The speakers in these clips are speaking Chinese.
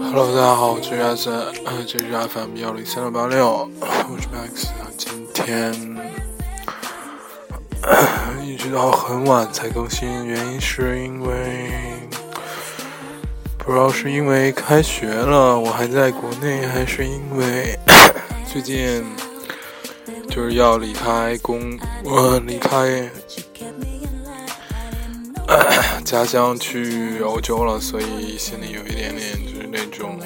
Hello，大家好，我是阿三，呃，这是 FM 幺零三六八六，我是 Max 啊。今天一直到很晚才更新，原因是因为不知道是因为开学了，我还在国内，还是因为 最近就是要离开公，我离开。家乡去欧洲了，所以心里有一点点就是那种，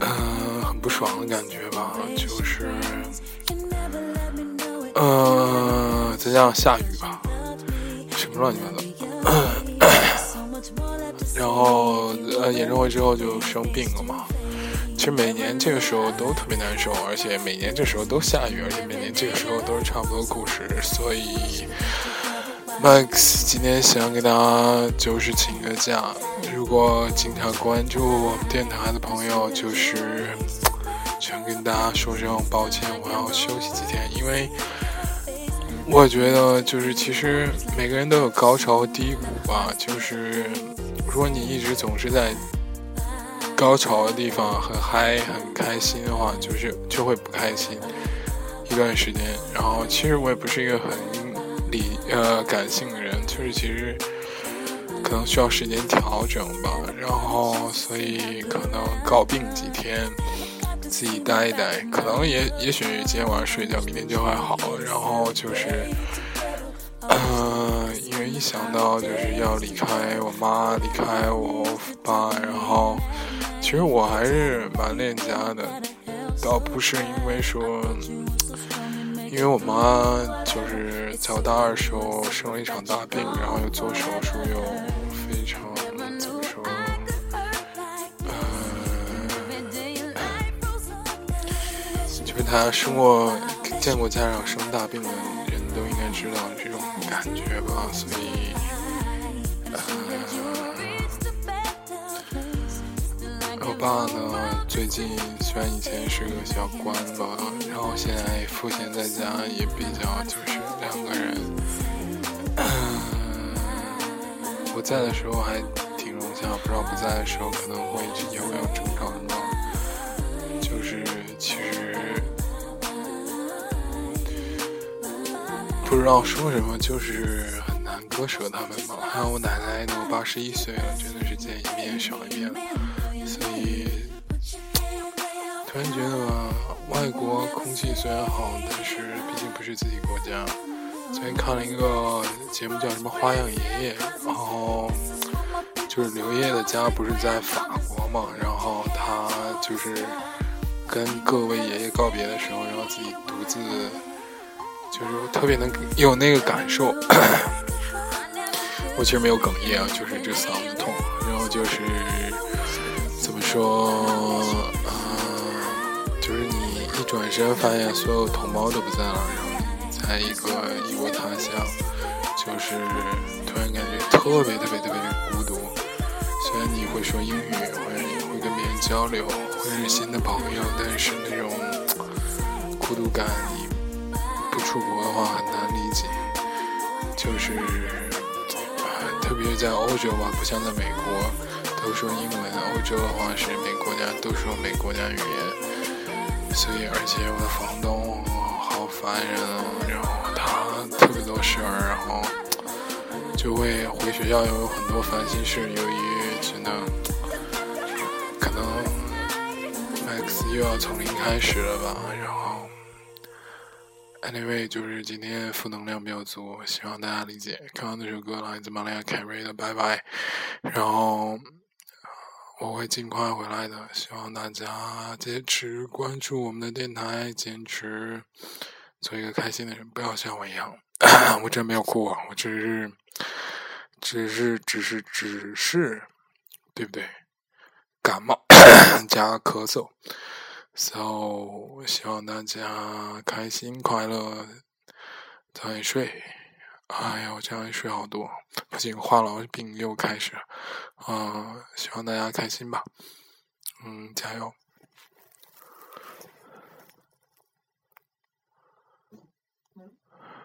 嗯，很不爽的感觉吧。就是，呃，再加上下雨吧，什么乱七八糟。然后呃，演唱会之后就生病了嘛。其实每年这个时候都特别难受，而且每年这时候都下雨，而且每年这个时候都是差不多故事，所以。Max 今天想给大家就是请个假，如果经常关注我们电台的朋友，就是想跟大家说声抱歉，我要休息几天，因为我觉得就是其实每个人都有高潮和低谷吧，就是如果你一直总是在高潮的地方很嗨很开心的话，就是就会不开心一段时间。然后其实我也不是一个很。理呃感性的人，就是其实可能需要时间调整吧，然后所以可能告病几天，自己待一待，可能也也许今天晚上睡觉，明天就会好。然后就是，嗯，因为一想到就是要离开我妈，离开我爸，然后其实我还是蛮恋家的，倒不是因为说。因为我妈就是在我大二时候生了一场大病，然后又做手术，又非常怎么说？呃，就是他生过、见过家长生大病的人都应该知道这种感觉吧，所以，呃，爸呢，最近虽然以前是个小官吧。然后现在赋闲在家也比较就是两个人，我在的时候还挺融洽，不知道不在的时候可能会有没有争吵什么，就是其实不知道说什么，就是很难割舍他们嘛。还有我奶奶都八十一岁了，真的是见一面少一面了，所以突然觉得。外国空气虽然好，但是毕竟不是自己国家。昨天看了一个节目，叫什么《花样爷爷》，然后就是刘烨的家不是在法国嘛，然后他就是跟各位爷爷告别的时候，然后自己独自就是特别能有那个感受。我其实没有哽咽啊，就是这嗓子痛，然后就是怎么说？啊，就是你一转身发现所有同胞都不在了，然后在一个异国他乡，就是突然感觉特别特别特别的孤独。虽然你会说英语，会会跟别人交流，会认识新的朋友，但是那种孤独感，你不出国的话很难理解。就是，特别在欧洲吧，不像在美国都说英文，欧洲的话是每国家都说每国家语言。所以，而且我的房东好烦人啊，然后他特别多事儿，然后就会回学校有很多烦心事。由于真的可能 Max 又要从零开始了吧，然后 Anyway 就是今天负能量比较足，希望大家理解。刚刚那首歌来自玛丽亚凯瑞的《拜拜》，然后。我会尽快回来的，希望大家坚持关注我们的电台，坚持做一个开心的人，不要像我一样，我真没有哭啊，我只是，只是，只是，只是，对不对？感冒加咳嗽，so 希望大家开心快乐，早点睡。哎呀，我这样一睡好多，不仅，话痨病又开始。啊，希望大家开心吧，嗯，加油。